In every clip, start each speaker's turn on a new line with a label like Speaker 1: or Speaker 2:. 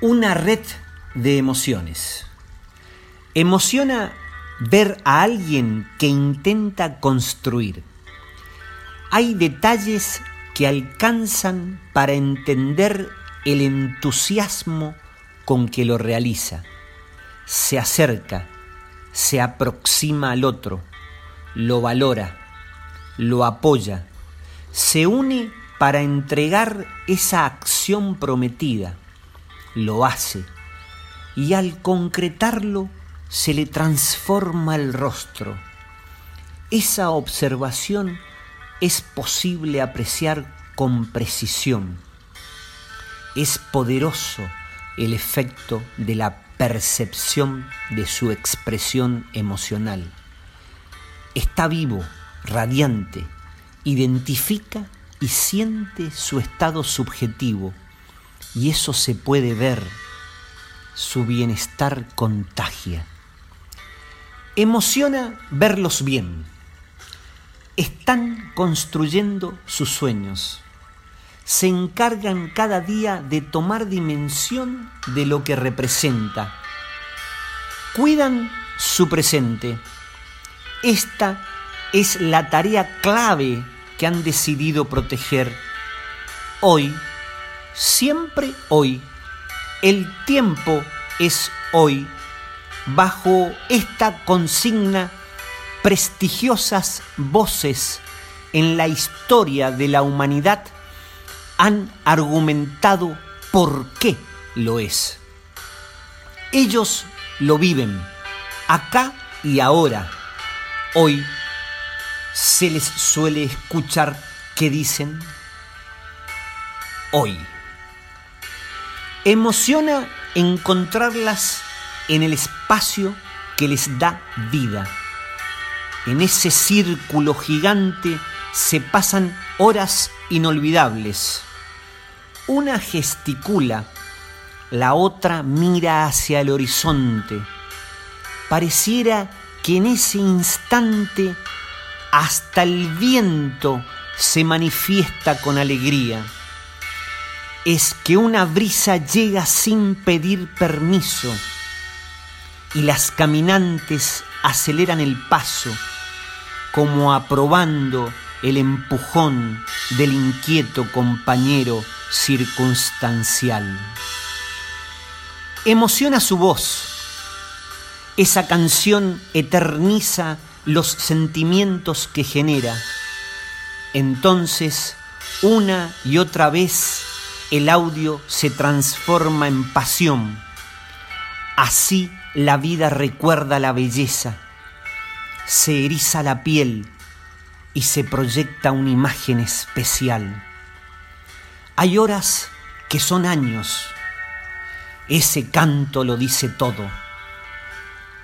Speaker 1: una red de emociones. Emociona ver a alguien que intenta construir. Hay detalles que alcanzan para entender el entusiasmo con que lo realiza. Se acerca, se aproxima al otro, lo valora, lo apoya, se une para entregar esa acción prometida, lo hace y al concretarlo se le transforma el rostro. Esa observación es posible apreciar con precisión. Es poderoso el efecto de la percepción de su expresión emocional. Está vivo, radiante, identifica y siente su estado subjetivo y eso se puede ver, su bienestar contagia. Emociona verlos bien. Están construyendo sus sueños. Se encargan cada día de tomar dimensión de lo que representa. Cuidan su presente. Esta es la tarea clave que han decidido proteger. Hoy, siempre hoy, el tiempo es hoy, bajo esta consigna, prestigiosas voces en la historia de la humanidad han argumentado por qué lo es. Ellos lo viven, acá y ahora. Hoy se les suele escuchar que dicen hoy. Emociona encontrarlas en el espacio que les da vida. En ese círculo gigante se pasan horas inolvidables. Una gesticula, la otra mira hacia el horizonte. Pareciera que en ese instante hasta el viento se manifiesta con alegría. Es que una brisa llega sin pedir permiso y las caminantes aceleran el paso como aprobando el empujón del inquieto compañero circunstancial. Emociona su voz. Esa canción eterniza los sentimientos que genera. Entonces, una y otra vez, el audio se transforma en pasión. Así la vida recuerda la belleza. Se eriza la piel y se proyecta una imagen especial. Hay horas que son años. Ese canto lo dice todo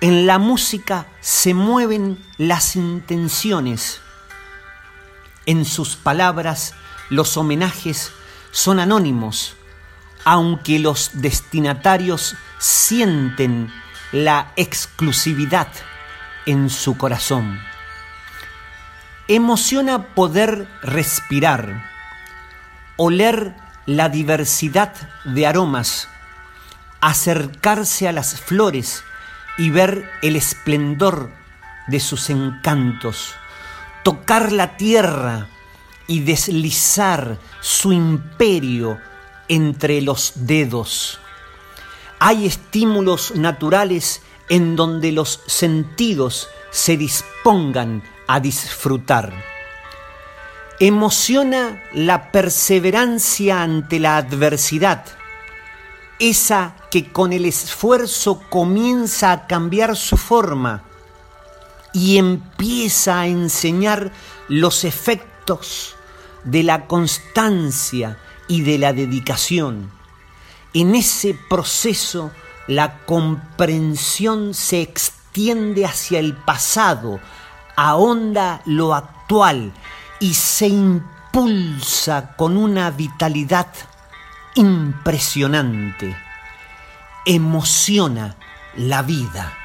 Speaker 1: en la música se mueven las intenciones. En sus palabras los homenajes son anónimos, aunque los destinatarios sienten la exclusividad en su corazón. Emociona poder respirar, oler la diversidad de aromas, acercarse a las flores y ver el esplendor de sus encantos, tocar la tierra y deslizar su imperio entre los dedos. Hay estímulos naturales en donde los sentidos se dispongan a disfrutar. Emociona la perseverancia ante la adversidad esa que con el esfuerzo comienza a cambiar su forma y empieza a enseñar los efectos de la constancia y de la dedicación. En ese proceso la comprensión se extiende hacia el pasado, ahonda lo actual y se impulsa con una vitalidad impresionante, emociona la vida.